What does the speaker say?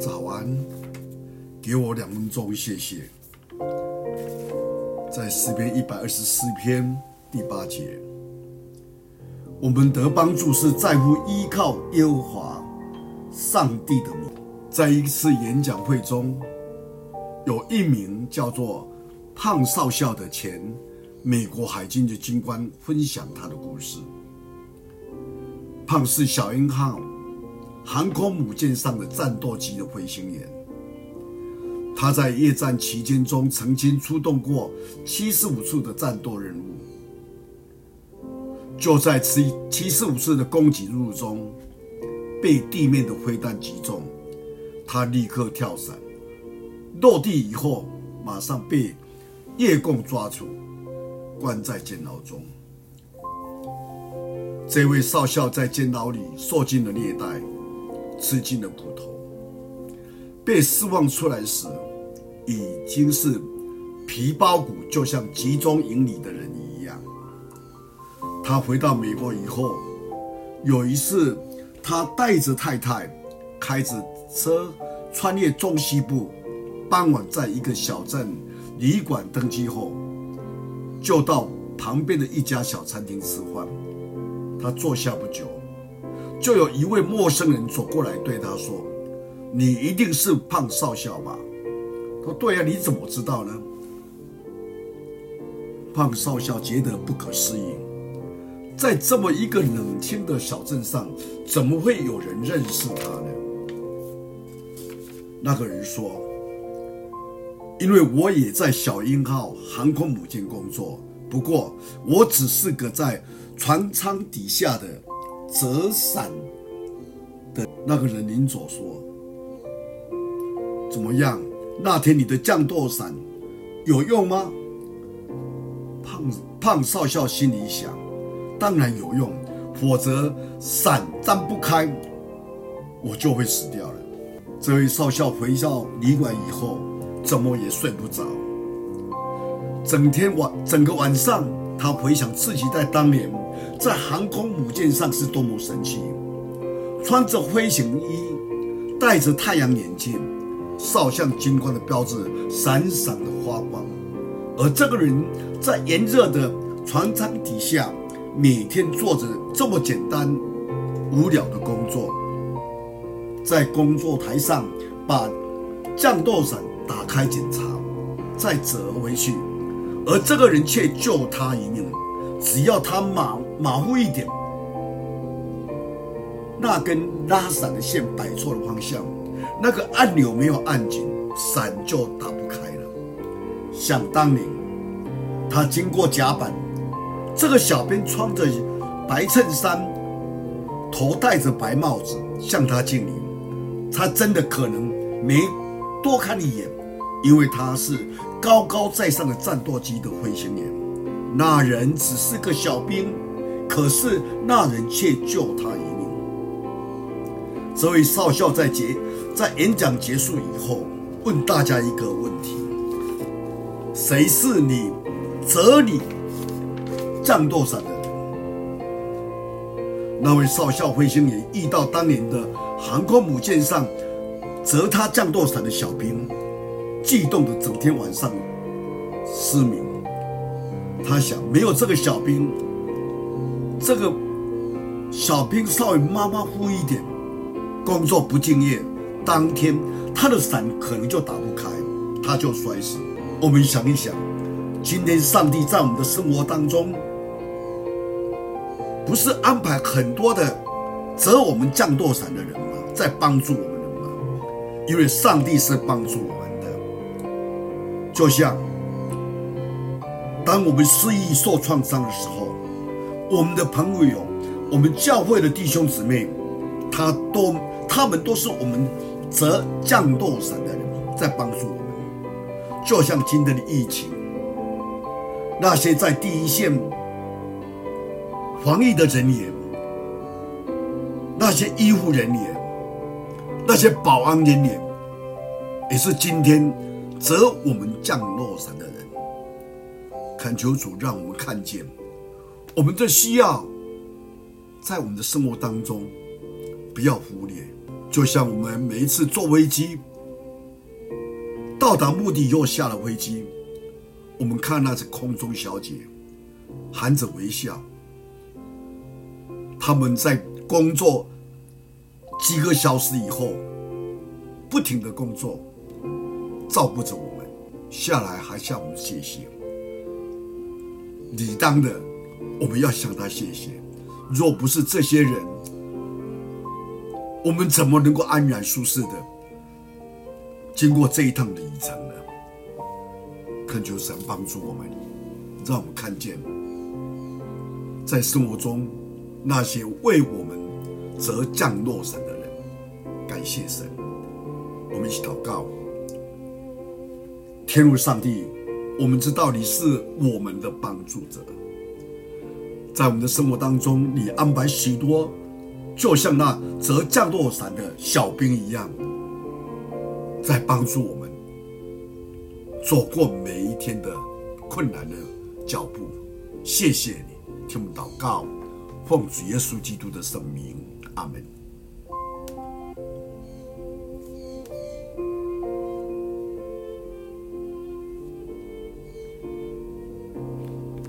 早安，给我两分钟，谢谢。在诗篇一百二十四篇第八节，我们得帮助是在乎依靠耶和华上帝的名。在一次演讲会中，有一名叫做胖少校的前美国海军的军官分享他的故事。胖是小鹰号航空母舰上的战斗机的飞行员。他在夜战期间中曾经出动过七十五次的战斗任务。就在七七十五次的攻击任务中，被地面的飞弹击中。他立刻跳伞，落地以后马上被越共抓住，关在监牢中。这位少校在监牢里受尽了虐待，吃尽了苦头。被释放出来时，已经是皮包骨，就像集中营里的人一样。他回到美国以后，有一次，他带着太太，开着车穿越中西部，傍晚在一个小镇旅馆登机后，就到旁边的一家小餐厅吃饭。他坐下不久，就有一位陌生人走过来对他说：“你一定是胖少校吧？”他说：“对呀，你怎么知道呢？”胖少校觉得不可思议，在这么一个冷清的小镇上，怎么会有人认识他呢？那个人说：“因为我也在小鹰号航空母舰工作，不过我只是个在船舱底下的折伞的那个人。”临走说：“怎么样？那天你的降落伞有用吗？”胖胖少校心里想：“当然有用，否则伞张不开，我就会死掉了。”这位少校回到旅馆以后，怎么也睡不着。整天晚整个晚上，他回想自己在当年在航空母舰上是多么神奇，穿着飞行衣，戴着太阳眼镜，少将军官的标志闪闪的发光。而这个人在炎热的船舱底下，每天做着这么简单无聊的工作。在工作台上把降落伞打开检查，再折回去，而这个人却救他一命。只要他马马虎一点，那根拉伞的线摆错了方向，那个按钮没有按紧，伞就打不开了。想当年，他经过甲板，这个小编穿着白衬衫，头戴着白帽子，向他敬礼。他真的可能没多看一眼，因为他是高高在上的战斗机的飞行员。那人只是个小兵，可是那人却救他一命。这位少校在结在演讲结束以后，问大家一个问题：谁是你折你降落伞的人？那位少校飞行员遇到当年的。航空母舰上折他降落伞的小兵，激动的整天晚上失眠。他想，没有这个小兵，这个小兵稍微马马虎一点，工作不敬业，当天他的伞可能就打不开，他就摔死。我们想一想，今天上帝在我们的生活当中，不是安排很多的折我们降落伞的人吗？在帮助我们的吗？因为上帝是帮助我们。就像当我们失意受创伤的时候，我们的朋友、我们教会的弟兄姊妹，他都他们都是我们折降落伞的人，在帮助我们。就像今天的疫情，那些在第一线防疫的人员，那些医护人员。那些保安人员，也是今天折我们降落伞的人。恳求主让我们看见，我们的需要，在我们的生活当中不要忽略。就像我们每一次坐飞机到达目的以后下了飞机，我们看那些空中小姐含着微笑，他们在工作几个小时以后，不停的工作，照顾着我们，下来还向我们谢谢。理当的，我们要向他谢谢。若不是这些人，我们怎么能够安然舒适的经过这一趟旅程呢？恳求神帮助我们，让我们看见，在生活中那些为我们则降落伞的人，感谢神。我们一起祷告，天父上帝。我们知道你是我们的帮助者，在我们的生活当中，你安排许多，就像那折降落伞的小兵一样，在帮助我们走过每一天的困难的脚步。谢谢你，听我们祷告，奉主耶稣基督的圣名，阿门。